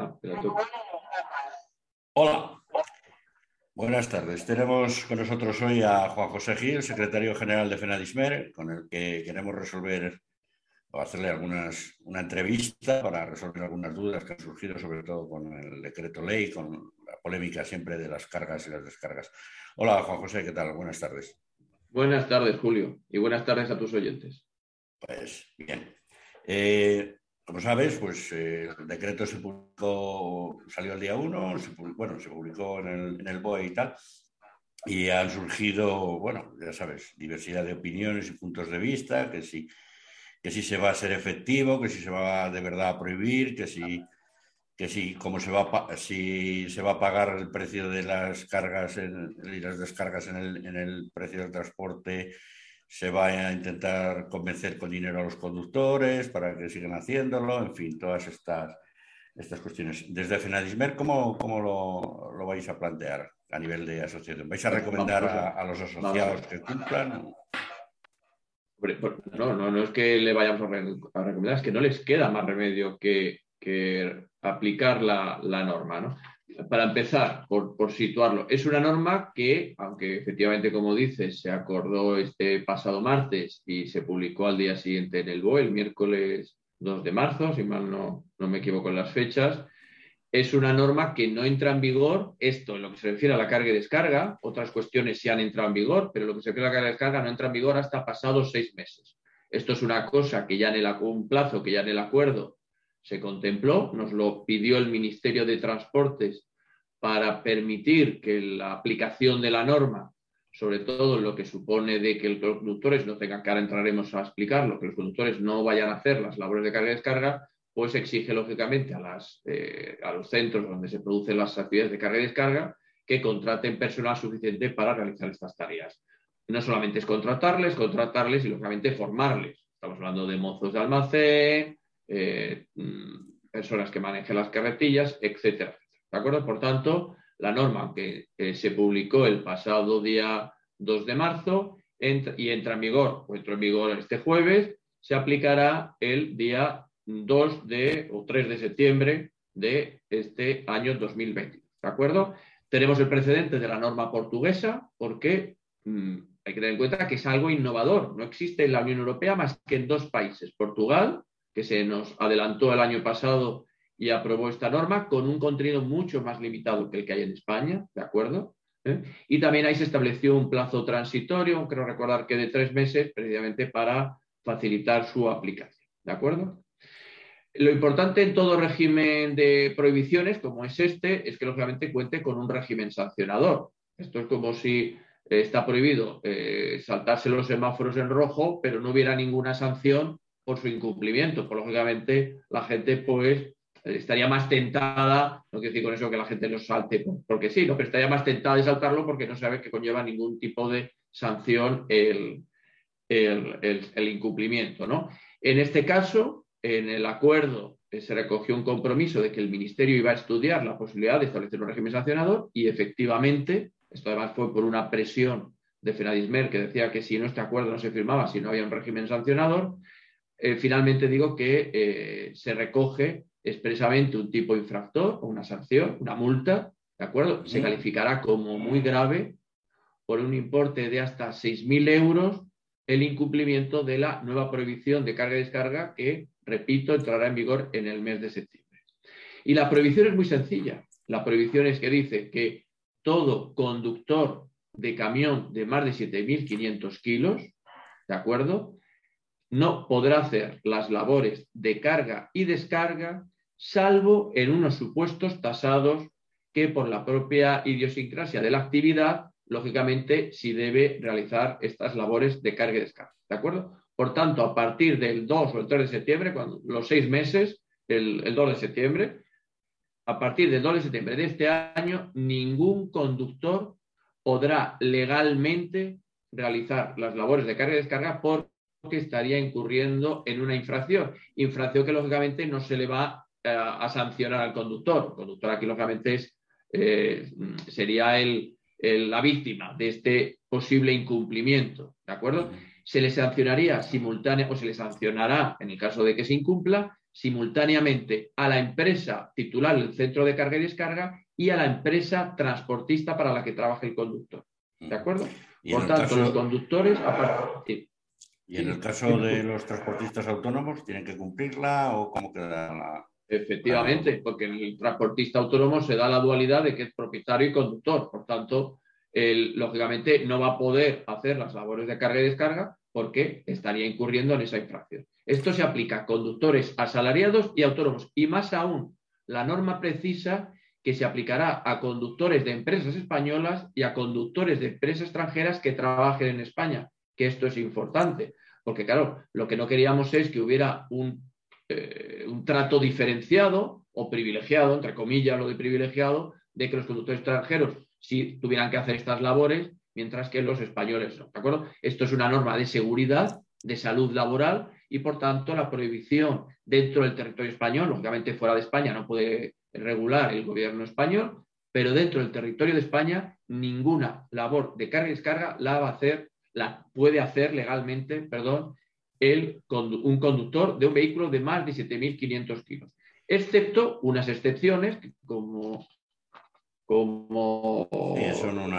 Ah, Hola. Buenas tardes. Tenemos con nosotros hoy a Juan José Gil, secretario general de FENADISMER, con el que queremos resolver o hacerle algunas, una entrevista para resolver algunas dudas que han surgido, sobre todo con el decreto ley, con la polémica siempre de las cargas y las descargas. Hola, Juan José, ¿qué tal? Buenas tardes. Buenas tardes, Julio, y buenas tardes a tus oyentes. Pues bien. Eh, como sabes, pues eh, el decreto se publicó, salió el día 1, bueno, se publicó en el, BOE y tal, y han surgido, bueno, ya sabes, diversidad de opiniones y puntos de vista, que si, que si se va a ser efectivo, que si se va de verdad a prohibir, que si, que si, cómo se va si se va a pagar el precio de las cargas y las descargas en el, en el precio del transporte se va a intentar convencer con dinero a los conductores para que sigan haciéndolo, en fin, todas estas, estas cuestiones. Desde Fenadismer, ¿cómo, cómo lo, lo, vais a plantear a nivel de asociación? ¿Vais a recomendar a, los asociados que cumplan? No, no, no es que le vayamos a, recomendar, es que no les queda más remedio que, que aplicar la, la norma. ¿no? Para empezar, por, situarlo, es una norma que, aunque efectivamente, como dices, se acordó este pasado martes y se publicó al día siguiente en el BOE, el miércoles 2 de marzo, si mal no, no me equivoco en las fechas, es una norma que no entra en vigor, esto en lo que se refiere a la carga y descarga, otras cuestiones sí han entrado en vigor, pero lo que se refiere a la carga y descarga no entra en vigor hasta pasados seis meses. Esto es una cosa que ya en el, un plazo que ya en el acuerdo se contempló, nos lo pidió el Ministerio de Transportes para permitir que la aplicación de la norma, sobre todo lo que supone de que los conductores no tengan que ahora entraremos a explicarlo, que los conductores no vayan a hacer las labores de carga y descarga, pues exige lógicamente a, eh, a los centros donde se producen las actividades de carga y descarga que contraten personal suficiente para realizar estas tareas. No solamente es contratarles, contratarles y lógicamente formarles. Estamos hablando de mozos de almacén, eh, mm, personas que manejen las carretillas, etcétera. ¿De acuerdo? Por tanto, la norma que se publicó el pasado día 2 de marzo y entra en vigor, o en vigor este jueves, se aplicará el día 2 de, o 3 de septiembre de este año 2020. ¿De acuerdo? Tenemos el precedente de la norma portuguesa porque mm, hay que tener en cuenta que es algo innovador. No existe en la Unión Europea más que en dos países. Portugal, que se nos adelantó el año pasado y aprobó esta norma con un contenido mucho más limitado que el que hay en España, ¿de acuerdo? ¿Eh? Y también ahí se estableció un plazo transitorio, creo recordar que de tres meses, precisamente para facilitar su aplicación, ¿de acuerdo? Lo importante en todo régimen de prohibiciones, como es este, es que lógicamente cuente con un régimen sancionador. Esto es como si eh, está prohibido eh, saltarse los semáforos en rojo, pero no hubiera ninguna sanción por su incumplimiento. Pues lógicamente la gente pues estaría más tentada, no quiero decir con eso que la gente lo salte porque sí, pero estaría más tentada de saltarlo porque no sabe que conlleva ningún tipo de sanción el, el, incumplimiento. ¿no? En este caso, en el acuerdo eh, se recogió un compromiso de que el Ministerio iba a estudiar la posibilidad de establecer un régimen sancionador y efectivamente, esto además fue por una presión de Fenadismer que decía que si no este acuerdo no se firmaba, si no había un régimen sancionador, eh, finalmente digo que eh, se recoge expresamente un tipo infractor o una sanción, una multa, ¿de acuerdo? Se calificará como muy grave por un importe de hasta 6.000 euros el incumplimiento de la nueva prohibición de carga y descarga que, repito, entrará en vigor en el mes de septiembre. Y la prohibición es muy sencilla. La prohibición es que dice que todo conductor de camión de más de 7.500 kilos, ¿de acuerdo? No podrá hacer las labores de carga y descarga, salvo en unos supuestos tasados que por la propia idiosincrasia de la actividad, lógicamente, sí debe realizar estas labores de carga y descarga. ¿De acuerdo? Por tanto, a partir del 2 o el 3 de septiembre, cuando, los seis meses, el, el 2 de septiembre, a partir del 2 de septiembre de este año, ningún conductor podrá legalmente realizar las labores de carga y descarga por que estaría incurriendo en una infracción. Infracción que lógicamente no se le va eh, a, sancionar al conductor. El conductor aquí lógicamente es, eh, sería el, la víctima de este posible incumplimiento. ¿De acuerdo? Se le sancionaría simultánea o se le sancionará en el caso de que se incumpla simultáneamente a la empresa titular del centro de carga y descarga y a la empresa transportista para la que trabaja el conductor. ¿De acuerdo? Por tanto, los conductores, aparte, ¿Y en el caso de los transportistas autónomos, tienen que cumplirla o cómo queda la.? Efectivamente, porque el transportista autónomo se da la dualidad de que es propietario y conductor. Por tanto, lógicamente no va a poder hacer las labores de carga y descarga porque estaría incurriendo en esa infracción. Esto se aplica a conductores asalariados y autónomos. Y más aún, la norma precisa que se aplicará a conductores de empresas españolas y a conductores de empresas extranjeras que trabajen en España, que esto es importante, porque claro, lo que no queríamos es que hubiera un, eh, un trato diferenciado o privilegiado, entre comillas lo de privilegiado, de que los conductores extranjeros sí tuvieran que hacer estas labores, mientras que los españoles no. Esto es una norma de seguridad, de salud laboral y, por tanto, la prohibición dentro del territorio español, lógicamente fuera de España no puede regular el gobierno español, pero dentro del territorio de España ninguna labor de carga y descarga la va a hacer la puede hacer legalmente, perdón, el, un conductor de un vehículo de más de 7.500 kilos, excepto unas excepciones como, como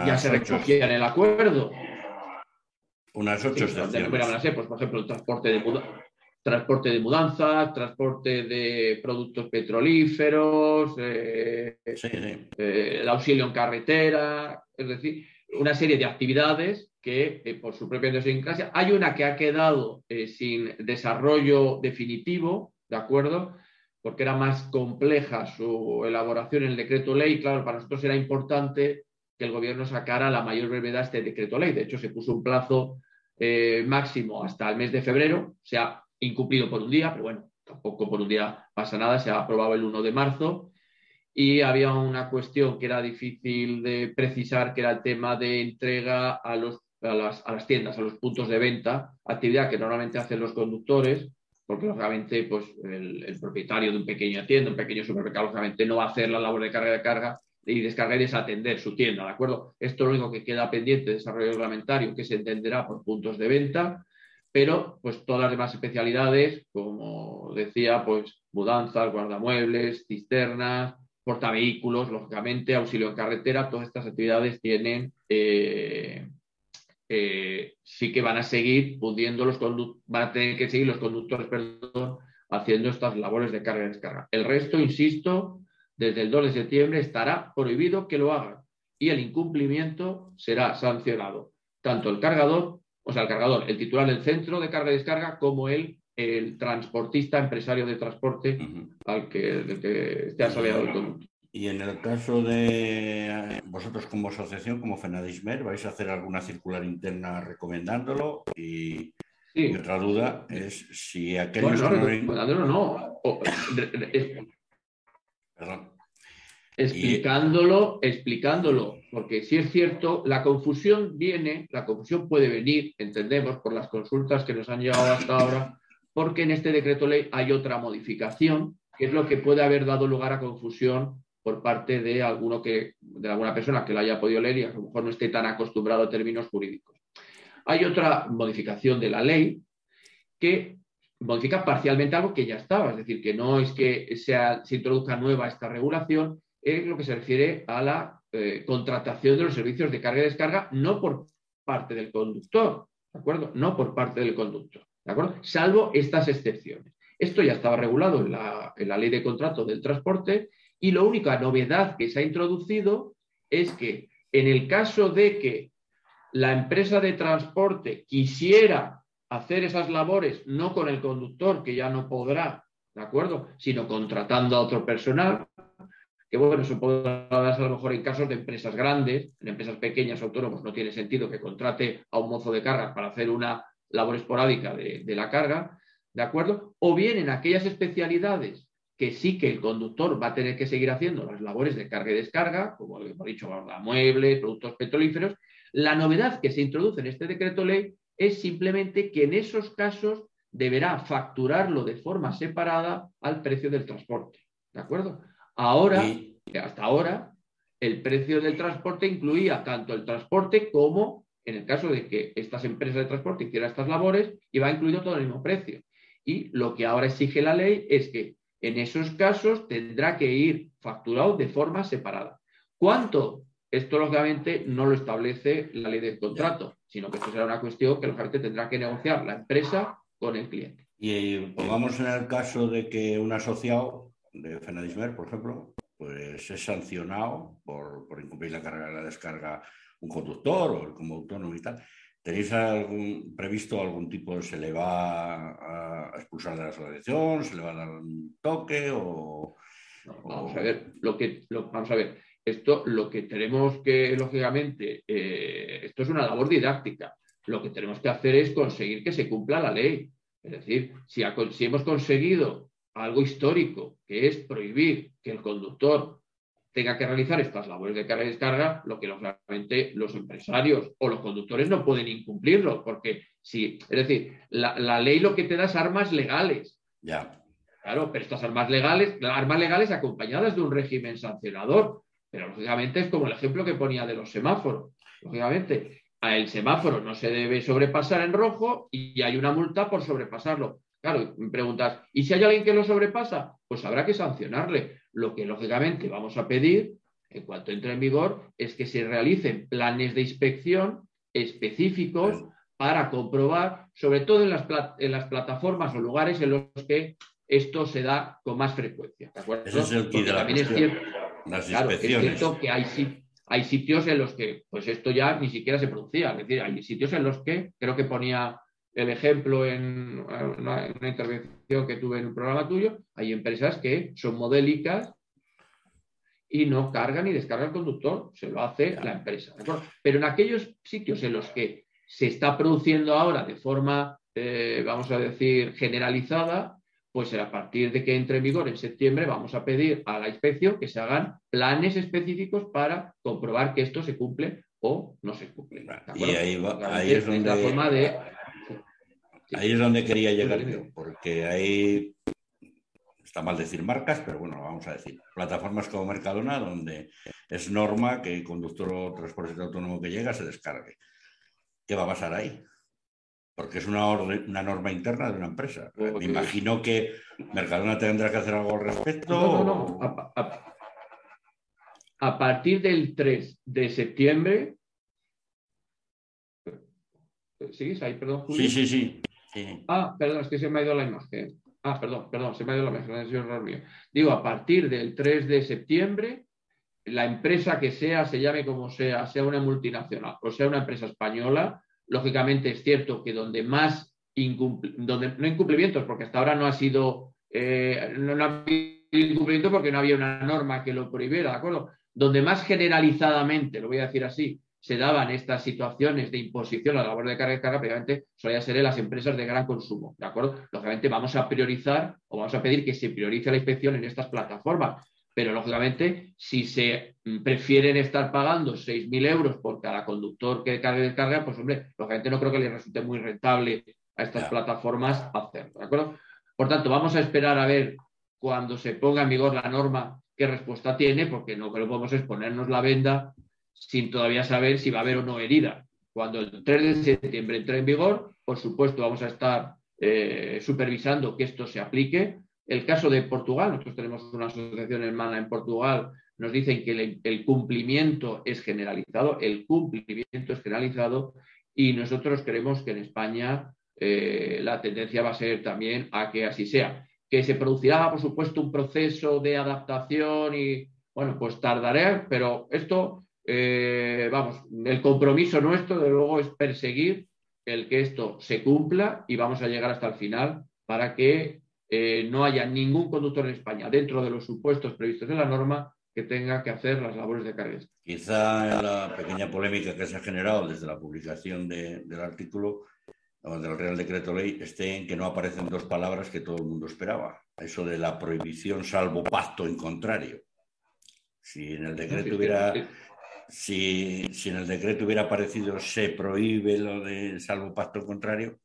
ya se recogían en el acuerdo. Unas ocho excepciones. pues, por ejemplo, el transporte de, transporte de mudanzas, transporte de productos petrolíferos, eh, eh, el auxilio en carretera, es decir, una serie de actividades que eh, por su propia idiosincrasia, hay una que ha quedado eh, sin desarrollo definitivo, ¿de acuerdo? Porque era más compleja su elaboración en el decreto ley. Claro, para nosotros era importante que el gobierno sacara la mayor brevedad este decreto ley. De hecho, se puso un plazo eh, máximo hasta el mes de febrero. Se ha incumplido por un día, pero bueno, tampoco por un día pasa nada. Se ha aprobado el 1 de marzo y había una cuestión que era difícil de precisar, que era el tema de entrega a los a las, tiendas, a los puntos de venta, actividad que normalmente hacen los conductores, porque lógicamente pues, el, propietario de un pequeño tienda, un pequeño supermercado, lógicamente no va a hacer la labor de carga de carga y descargar y desatender su tienda, ¿de acuerdo? Esto es lo único que queda pendiente de desarrollo reglamentario, que se entenderá por puntos de venta, pero pues todas las demás especialidades, como decía, pues mudanzas, guardamuebles, cisternas, portavehículos, lógicamente, auxilio en carretera, todas estas actividades tienen eh, eh, sí que van a seguir pudiendo los van a tener que seguir los conductores, perdón, haciendo estas labores de carga y descarga. El resto, insisto, desde el 2 de septiembre estará prohibido que lo hagan y el incumplimiento será sancionado. Tanto el cargador, o sea, el cargador, el titular del centro de carga y descarga, como el, el transportista, empresario de transporte al que, que esté asociado el conductor. Y en el caso de vosotros como asociación, como FENADISMER, ¿vais a hacer alguna circular interna recomendándolo? Y, otra duda es si aquellos no, recomendándolo no. Perdón. Explicándolo, explicándolo, porque si es cierto, la confusión viene, la confusión puede venir, entendemos, por las consultas que nos han llegado hasta ahora, porque en este decreto ley hay otra modificación, que es lo que puede haber dado lugar a confusión por parte de, alguno que, de alguna persona que lo haya podido leer y a lo mejor no esté tan acostumbrado a términos jurídicos. Hay otra modificación de la ley que modifica parcialmente algo que ya estaba, es decir, que no es que sea, se introduzca nueva esta regulación, es lo que se refiere a la eh, contratación de los servicios de carga y descarga, no por parte del conductor, ¿de acuerdo? No por parte del conductor, ¿de acuerdo? Salvo estas excepciones. Esto ya estaba regulado en la, en la ley de contrato del transporte y la única novedad que se ha introducido es que en el caso de que la empresa de transporte quisiera hacer esas labores no con el conductor, que ya no podrá, ¿de acuerdo? Sino contratando a otro personal, que bueno, eso podrá darse a lo mejor en casos de empresas grandes, en empresas pequeñas, autónomos, no tiene sentido que contrate a un mozo de carga para hacer una labor esporádica de, de la carga, ¿de acuerdo? O bien en aquellas especialidades que sí que el conductor va a tener que seguir haciendo las labores de carga y descarga, como hemos dicho, muebles, productos petrolíferos. La novedad que se introduce en este decreto ley es simplemente que en esos casos deberá facturarlo de forma separada al precio del transporte. ¿De acuerdo? Ahora, hasta ahora, el precio del transporte incluía tanto el transporte como, en el caso de que estas empresas de transporte hicieran estas labores, iba incluido todo el mismo precio. Y lo que ahora exige la ley es que en esos casos tendrá que ir facturado de forma separada. ¿Cuánto? Esto, lógicamente, no lo establece la ley del contrato, sino que esto será una cuestión que, lógicamente, tendrá que negociar la empresa con el cliente. Y pongamos en el caso de que un asociado de Fenadismer, por ejemplo, pues es sancionado por, incumplir la carga de la descarga un conductor o como autónomo y tal. ¿Tenéis algún, previsto algún tipo, se le va a expulsar de la asociación, se le va a dar un toque o...? vamos a ver, lo que, vamos a ver, esto lo que tenemos que, lógicamente, eh, esto es una labor didáctica. Lo que tenemos que hacer es conseguir que se cumpla la ley. Es decir, si, si hemos conseguido algo histórico, que es prohibir que el conductor tenga que realizar estas labores de carga y descarga, lo que lógicamente los empresarios o los conductores no pueden incumplirlo, porque si, es decir, la, ley lo que te da es armas legales. Ya. Claro, pero estas armas legales, armas legales acompañadas de un régimen sancionador, pero lógicamente es como el ejemplo que ponía de los semáforos. Lógicamente, el semáforo no se debe sobrepasar en rojo y hay una multa por sobrepasarlo. Claro, me preguntas, ¿y si hay alguien que lo sobrepasa? Pues habrá que sancionarle. Lo que lógicamente vamos a pedir, en cuanto entre en vigor, es que se realicen planes de inspección específicos para comprobar, sobre todo en las, en las plataformas o lugares en los que esto se da con más frecuencia. Eso es el que también es cierto, las es cierto que hay, hay sitios en los que pues esto ya ni siquiera se producía. Es decir, hay sitios en los que, creo que ponía el ejemplo en una, intervención que tuve en un programa tuyo, hay empresas que son modélicas y no cargan ni descargan el conductor, se lo hace la empresa. Pero en aquellos sitios en los que se está produciendo ahora de forma, eh, vamos a decir, generalizada, pues a partir de que entre en vigor en septiembre vamos a pedir a la inspección que se hagan planes específicos para comprobar que esto se cumple o no se cumple. Y ahí, ahí es donde... La forma de Ahí es donde quería llegar yo, porque ahí está mal decir marcas, pero bueno, vamos a decir, plataformas como Mercadona, donde es norma que el conductor o transporte autónomo que llega se descargue. ¿Qué va a pasar ahí? Porque es una, una norma interna de una empresa. Me imagino que Mercadona tendrá que hacer algo al respecto. No, no, no. a partir del 3 de septiembre, ¿Sigues ahí? Perdón, Sí, sí, sí. Ah, perdón, es que se me ha ido la imagen. Ah, perdón, perdón, se me ha ido la imagen. Digo, a partir del 3 de septiembre, la empresa que sea, se llame como sea, sea una multinacional o sea una empresa española, lógicamente es cierto que donde más donde no incumplimientos, porque hasta ahora no ha sido, eh, no, no ha habido incumplimiento porque no había una norma que lo prohibiera, ¿de acuerdo? Donde más generalizadamente, lo voy a decir así, se daban estas situaciones de imposición a la labor de carga y carga, previamente solía ser en las empresas de gran consumo, ¿de acuerdo? Lógicamente vamos a priorizar o vamos a pedir que se priorice la inspección en estas plataformas, pero lógicamente si se prefieren estar pagando 6.000 euros por cada conductor que carga y descarga, pues hombre, lógicamente no creo que les resulte muy rentable a estas plataformas hacerlo, ¿de acuerdo? Por tanto, vamos a esperar a ver cuando se ponga en vigor la norma qué respuesta tiene, porque no creo que podemos exponernos la venda sin todavía saber si va a haber o no herida. Cuando el 3 de septiembre entre en vigor, por supuesto, vamos a estar eh, supervisando que esto se aplique. El caso de Portugal, nosotros tenemos una asociación hermana en Portugal, nos dicen que el, cumplimiento es generalizado, el cumplimiento es generalizado y nosotros creemos que en España eh, la tendencia va a ser también a que así sea. Que se producirá, por supuesto, un proceso de adaptación y, bueno, pues tardaré, pero esto eh, vamos, el compromiso nuestro, de luego, es perseguir el que esto se cumpla y vamos a llegar hasta el final para que eh, no haya ningún conductor en España, dentro de los supuestos previstos en la norma, que tenga que hacer las labores de carga. Quizá la pequeña polémica que se ha generado desde la publicación del artículo o del Real Decreto Ley esté en que no aparecen dos palabras que todo el mundo esperaba. Eso de la prohibición salvo pacto en contrario. Si en el decreto hubiera si, en el decreto hubiera aparecido se prohíbe lo de salvo pacto contrario,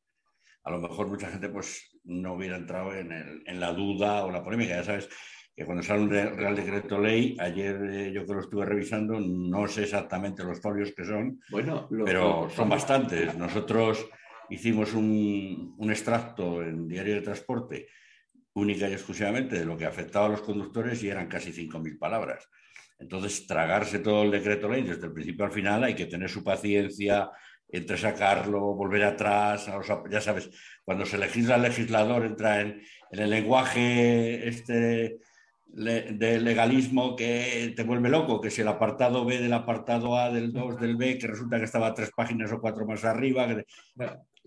a lo mejor mucha gente pues no hubiera entrado en, la duda o la polémica. Ya sabes que cuando sale un Real Decreto Ley, ayer eh, yo que lo estuve revisando, no sé exactamente los folios que son, bueno, pero son bastantes. Nosotros hicimos un, un extracto en Diario de Transporte única y exclusivamente de lo que afectaba a los conductores y eran casi 5.000 palabras. Entonces, tragarse todo el decreto ley desde el principio al final hay que tener su paciencia entre sacarlo, volver atrás, ya sabes, cuando se legisla el legislador entra en, el lenguaje este de legalismo que te vuelve loco, que si el apartado B del apartado A del 2 del B, que resulta que estaba tres páginas o cuatro más arriba.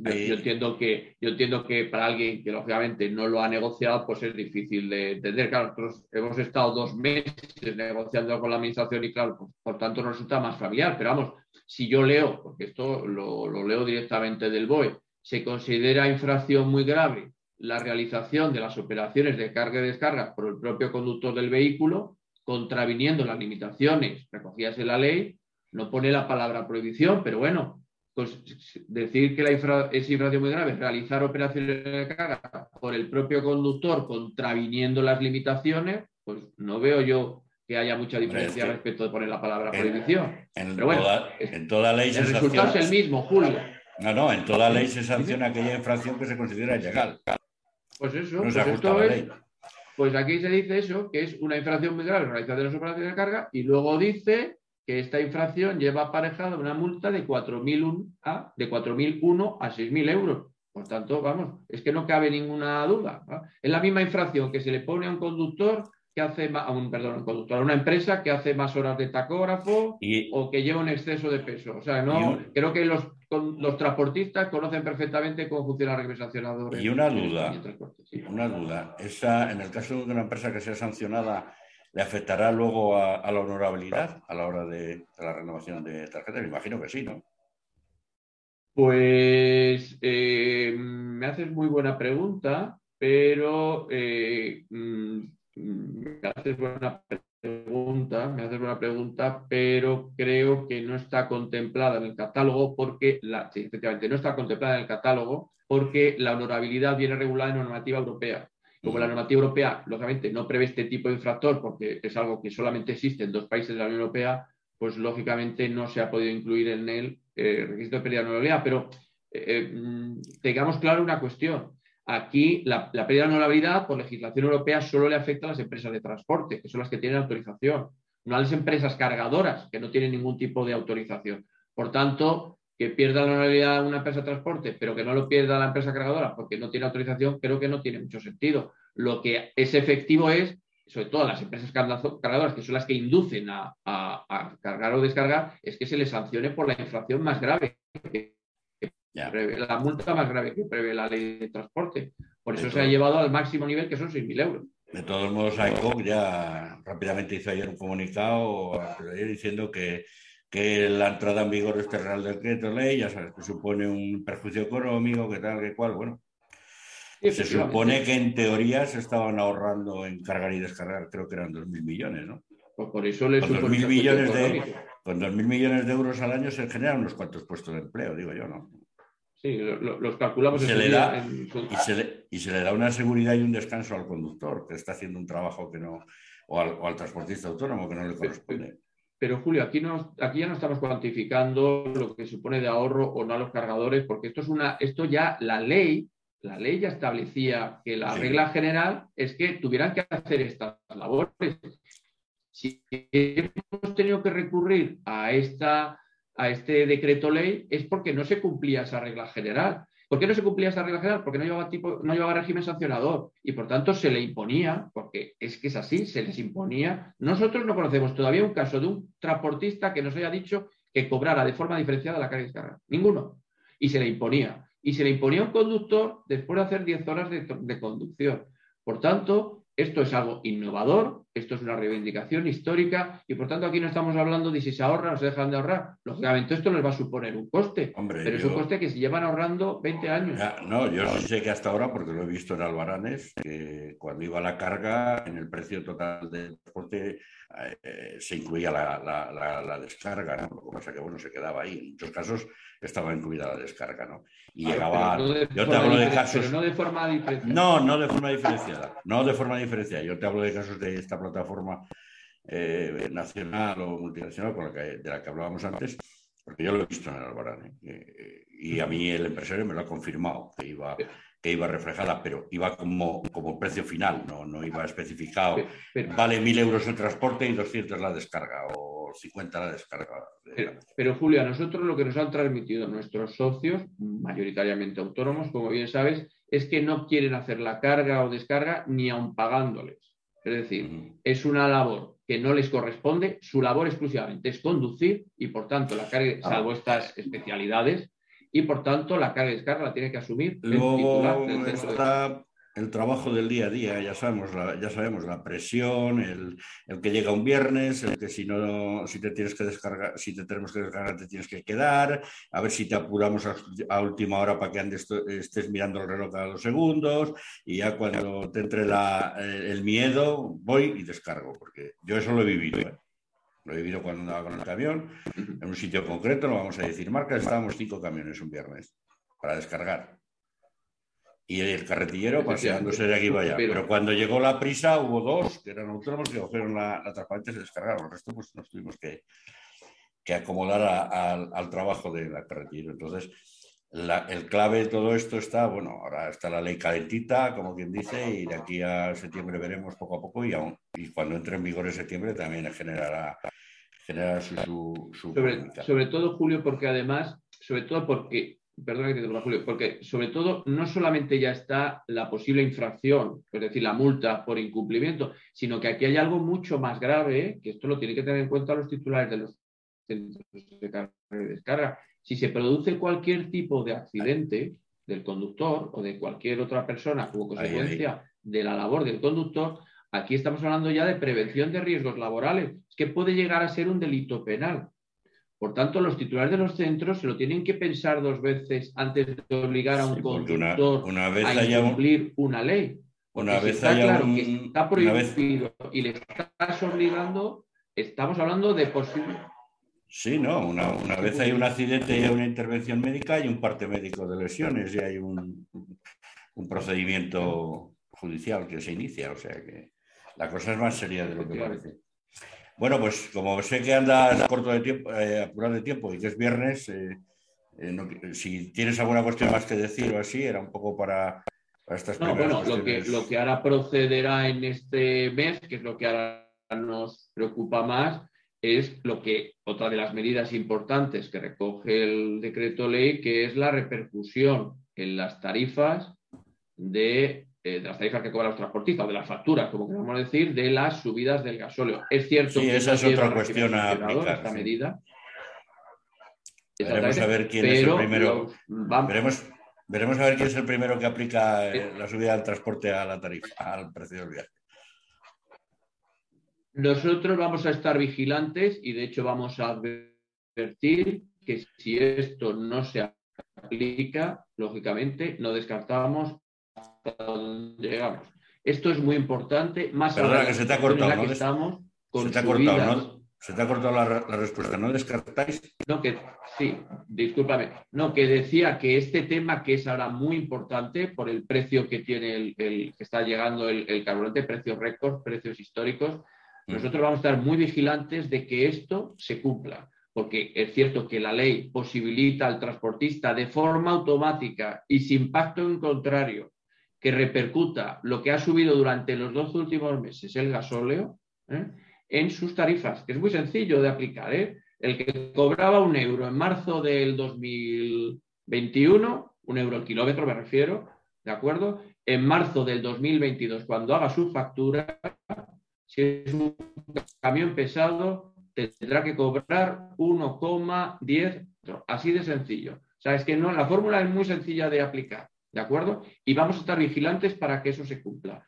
Yo, entiendo que, yo entiendo que para alguien que lógicamente no lo ha negociado, pues es difícil de entender. Claro, nosotros hemos estado dos meses negociando con la administración y claro, por tanto nos resulta más familiar. Pero vamos, si yo leo, porque esto lo, lo leo directamente del BOE, se considera infracción muy grave la realización de las operaciones de carga y descarga por el propio conductor del vehículo, contraviniendo las limitaciones recogidas en la ley, no pone la palabra prohibición, pero bueno, decir que la es infracción muy grave, realizar operaciones de carga por el propio conductor contraviniendo las limitaciones, pues no veo yo que haya mucha diferencia respecto de poner la palabra prohibición. En, toda, en toda ley el resultado es el mismo, Julio. No, no, en toda ley se sanciona aquella infracción que se considera ilegal. Pues eso, pues, esto es, pues aquí se dice eso, que es una infracción muy grave realizada de las operaciones de carga, y luego dice que esta infracción lleva aparejada una multa de 4.001 a, de 4.001 a 6.000 euros. Por tanto, vamos, es que no cabe ninguna duda. Es la misma infracción que se le pone a un conductor que hace a un, perdón, un conductor, a una empresa que hace más horas de tacógrafo o que lleva un exceso de peso. O sea, no, creo que los los transportistas conocen perfectamente cómo funciona la regresa Y una duda, una duda. Esa, en el caso de una empresa que sea sancionada, ¿le afectará luego a, la honorabilidad a la hora de, la renovación de tarjetas? Me imagino que sí, ¿no? Pues eh, me haces muy buena pregunta, pero eh, mm, me haces buena pregunta, me haces una pregunta, pero creo que no está contemplada en el catálogo porque la, efectivamente no está contemplada en el catálogo porque la honorabilidad viene regulada en normativa europea. Como la normativa europea, lógicamente, no prevé este tipo de infractor porque es algo que solamente existe en dos países de la Unión Europea, pues lógicamente no se ha podido incluir en el eh, registro de pérdida de honorabilidad. Pero eh, mm, tengamos claro una cuestión. Aquí la, pérdida de honorabilidad por legislación europea solo le afecta a las empresas de transporte, que son las que tienen autorización, no a las empresas cargadoras, que no tienen ningún tipo de autorización. Por tanto, que pierda la honorabilidad una empresa de transporte, pero que no lo pierda la empresa cargadora porque no tiene autorización, creo que no tiene mucho sentido. Lo que es efectivo es, sobre todo las empresas cargadoras, que son las que inducen a, a cargar o descargar, es que se les sancione por la infracción más grave, la multa más grave que prevé la ley de transporte. Por eso se ha llevado al máximo nivel, que son 6.000 euros. De todos modos, ICOC ya rápidamente hizo ayer un comunicado diciendo que, que, la entrada en vigor de este Real Decreto Ley, ya sabes, que supone un perjuicio económico, que tal, que cual, bueno. se supone que en teoría se estaban ahorrando en cargar y descargar, creo que eran 2.000 millones, ¿no? Pues por eso les con 2.000 millones de, con 2.000 millones de euros al año se generan unos cuantos puestos de empleo, digo yo, ¿no? Sí, los calculamos. Y se, le da, y, se le, da una seguridad y un descanso al conductor, que está haciendo un trabajo que no, o al, transportista autónomo que no le corresponde. Pero, Julio, aquí, no, aquí ya no estamos cuantificando lo que supone de ahorro o no a los cargadores, porque esto es una, esto ya la ley, la ley ya establecía que la regla general es que tuvieran que hacer estas labores. Si hemos tenido que recurrir a esta a este decreto ley es porque no se cumplía esa regla general. ¿Por qué no se cumplía esa regla general? Porque no llevaba, tipo, no llevaba régimen sancionador y por tanto se le imponía, porque es que es así, se les imponía. Nosotros no conocemos todavía un caso de un transportista que nos haya dicho que cobrara de forma diferenciada la carga y descarga. Ninguno. Y se le imponía. Y se le imponía a un conductor después de hacer 10 horas de conducción. Por tanto, esto es algo innovador, esto es una reivindicación histórica y por tanto aquí no estamos hablando de si se ahorra o se dejan de ahorrar. Lógicamente esto les va a suponer un coste, pero es un coste que se llevan ahorrando 20 años. no, yo sí sé que hasta ahora, porque lo he visto en Albaranes, que cuando iba la carga, en el precio total del transporte eh, se incluía la, descarga, ¿no? Lo que pasa que bueno, se quedaba ahí. En muchos casos estaba incluida la descarga, ¿no? Y llegaba. yo te hablo de casos. no de forma diferenciada. No, no de forma diferenciada. No de forma diferenciada. Yo te hablo de casos de esta plataforma eh, nacional o multinacional con la que, de la que hablábamos antes. porque yo lo he visto en el Albarán. ¿eh? y a mí el empresario me lo ha confirmado, que iba, que iba reflejada, pero iba como, como precio final, no, no iba especificado. vale mil euros el transporte y 200 la descarga o 50 la descarga. Pero, pero, Julio, a nosotros lo que nos han transmitido nuestros socios, mayoritariamente autónomos, como bien sabes, es que no quieren hacer la carga o descarga ni aun pagándoles. Es decir, es una labor que no les corresponde, su labor exclusivamente es conducir y por tanto la carga, ah. salvo estas especialidades, y por tanto la carga y descarga la tiene que asumir el Luego está el trabajo del día a día, ya sabemos la, ya sabemos, la presión, el, que llega un viernes, el que si no, si te tienes que descargar, si te tenemos que descargar, te tienes que quedar, a ver si te apuramos a, última hora para que andes, estés mirando el reloj cada dos segundos, y ya cuando te entre la, el miedo, voy y descargo, porque yo eso lo he vivido. ¿eh? Lo he vivido cuando andaba con el camión, en un sitio concreto, no vamos a decir marca, estábamos cinco camiones un viernes para descargar. Y el carretillero paseándose de aquí para allá. Pero, cuando llegó la prisa, hubo dos que eran autónomos que cogieron la, la transparente y se descargaron. El resto, pues nos tuvimos que, que acomodar al trabajo de la carretillero. Entonces, el clave de todo esto está, bueno, ahora está la ley calentita, como quien dice, y de aquí a septiembre veremos poco a poco y, aún, y cuando entre en vigor en septiembre también generará, generará su, sobre, todo, Julio, porque además, sobre todo porque, perdona que te diga, Julio, porque sobre todo no solamente ya está la posible infracción, es decir, la multa por incumplimiento, sino que aquí hay algo mucho más grave, que esto lo tienen que tener en cuenta los titulares de los centros de carga y descarga, si se produce cualquier tipo de accidente del conductor o de cualquier otra persona como consecuencia de la labor del conductor, aquí estamos hablando ya de prevención de riesgos laborales, que puede llegar a ser un delito penal. Por tanto, los titulares de los centros se lo tienen que pensar dos veces antes de obligar a un conductor a cumplir una ley. Una vez está claro que está prohibido y le estás obligando, estamos hablando de posible Sí, no, una, vez hay un accidente y hay una intervención médica, hay un parte médico de lesiones y hay un, procedimiento judicial que se inicia, o sea que la cosa es más seria de lo que parece. Bueno, pues como sé que andas corto de tiempo, eh, apurado de tiempo y que es viernes, eh, eh, si tienes alguna cuestión más que decir o así, era un poco para, estas no, bueno, lo que, lo que ahora procederá en este mes, que es lo que ahora nos preocupa más, es lo que otra de las medidas importantes que recoge el decreto ley, que es la repercusión en las tarifas de, eh, las tarifas que cobran los transportistas, o de las facturas, como queremos decir, de las subidas del gasóleo. Es cierto que esa es otra cuestión a aplicar. Esta medida. Veremos a ver quién es el primero. Veremos, a ver quién es el primero que aplica eh, la subida del transporte a la tarifa, al precio del viaje. Nosotros vamos a estar vigilantes y de hecho vamos a advertir que si esto no se aplica, lógicamente no descartamos hasta dónde llegamos. Esto es muy importante, más allá que se te ha cortado, ¿no? estamos con se te ha cortado, ¿no? Se te ha cortado la, respuesta, ¿no descartáis? No, que sí, discúlpame. No, que decía que este tema que es ahora muy importante por el precio que tiene el, que está llegando el, el carburante, precios récords, precios históricos, Mm. Nosotros vamos a estar muy vigilantes de que esto se cumpla, porque es cierto que la ley posibilita al transportista de forma automática y sin pacto en contrario que repercuta lo que ha subido durante los dos últimos meses el gasóleo ¿eh? en sus tarifas, que es muy sencillo de aplicar. ¿eh? El que cobraba un euro en marzo del 2021, un euro al kilómetro me refiero, ¿de acuerdo? En marzo del 2022, cuando haga su factura, si es un camión pesado, tendrá que cobrar 1,10. Así de sencillo. O sea, es que no, la fórmula es muy sencilla de aplicar, ¿de acuerdo? Y vamos a estar vigilantes para que eso se cumpla.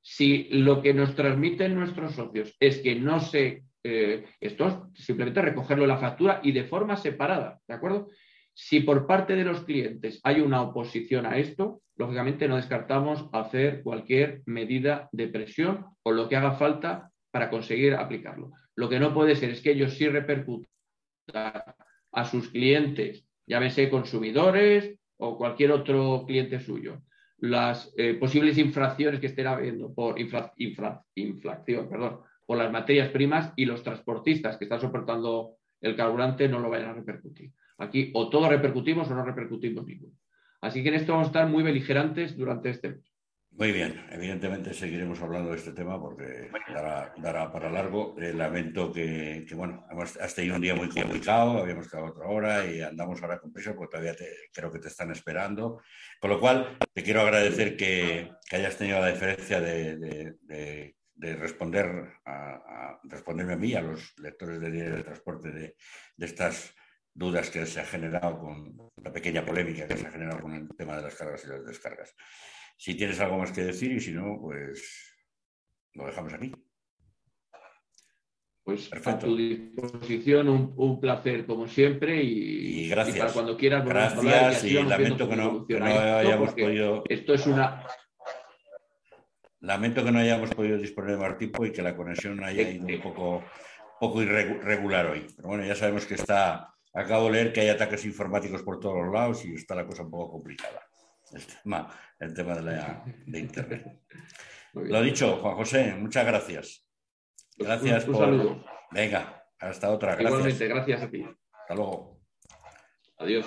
Si lo que nos transmiten nuestros socios es que no se... Eh, esto es simplemente recogerlo en la factura y de forma separada, ¿de acuerdo? Si por parte de los clientes hay una oposición a esto, lógicamente no descartamos hacer cualquier medida de presión o lo que haga falta para conseguir aplicarlo. Lo que no puede ser es que ellos sí repercutan a sus clientes, llámese consumidores o cualquier otro cliente suyo, las eh, posibles infracciones que estén habiendo por inflación, perdón, por las materias primas y los transportistas que están soportando el carburante no lo vayan a repercutir. Aquí o todos repercutimos o no repercutimos ninguno. Así que en esto vamos a estar muy beligerantes durante este mes. Muy bien, evidentemente seguiremos hablando de este tema porque dará, para largo. Eh, lamento que, bueno, hemos, has tenido un día muy complicado, habíamos quedado otra hora y andamos ahora con prisa porque todavía creo que te están esperando. Con lo cual, te quiero agradecer que, hayas tenido la diferencia de, responder a, responderme a mí, a los lectores de Diario de Transporte, de, estas dudas que se ha generado con la pequeña polémica que se ha generado con el tema de las cargas y las descargas. Si tienes algo más que decir y si no, pues lo dejamos aquí. Pues a tu disposición, un, placer como siempre y, gracias. para cuando quieras. Gracias y, lamento que no, hayamos podido. Esto es una. Lamento que no hayamos podido disponer de más tiempo y que la conexión haya ido un poco, poco irregular hoy. Pero bueno, ya sabemos que está. Acabo de leer que hay ataques informáticos por todos los lados y está la cosa un poco complicada el tema, el tema de, la, de Internet. Lo dicho, Juan José, muchas gracias. Gracias un, Saludo. Venga, hasta otra. Gracias. Igualmente, gracias a ti. Hasta luego. Adiós.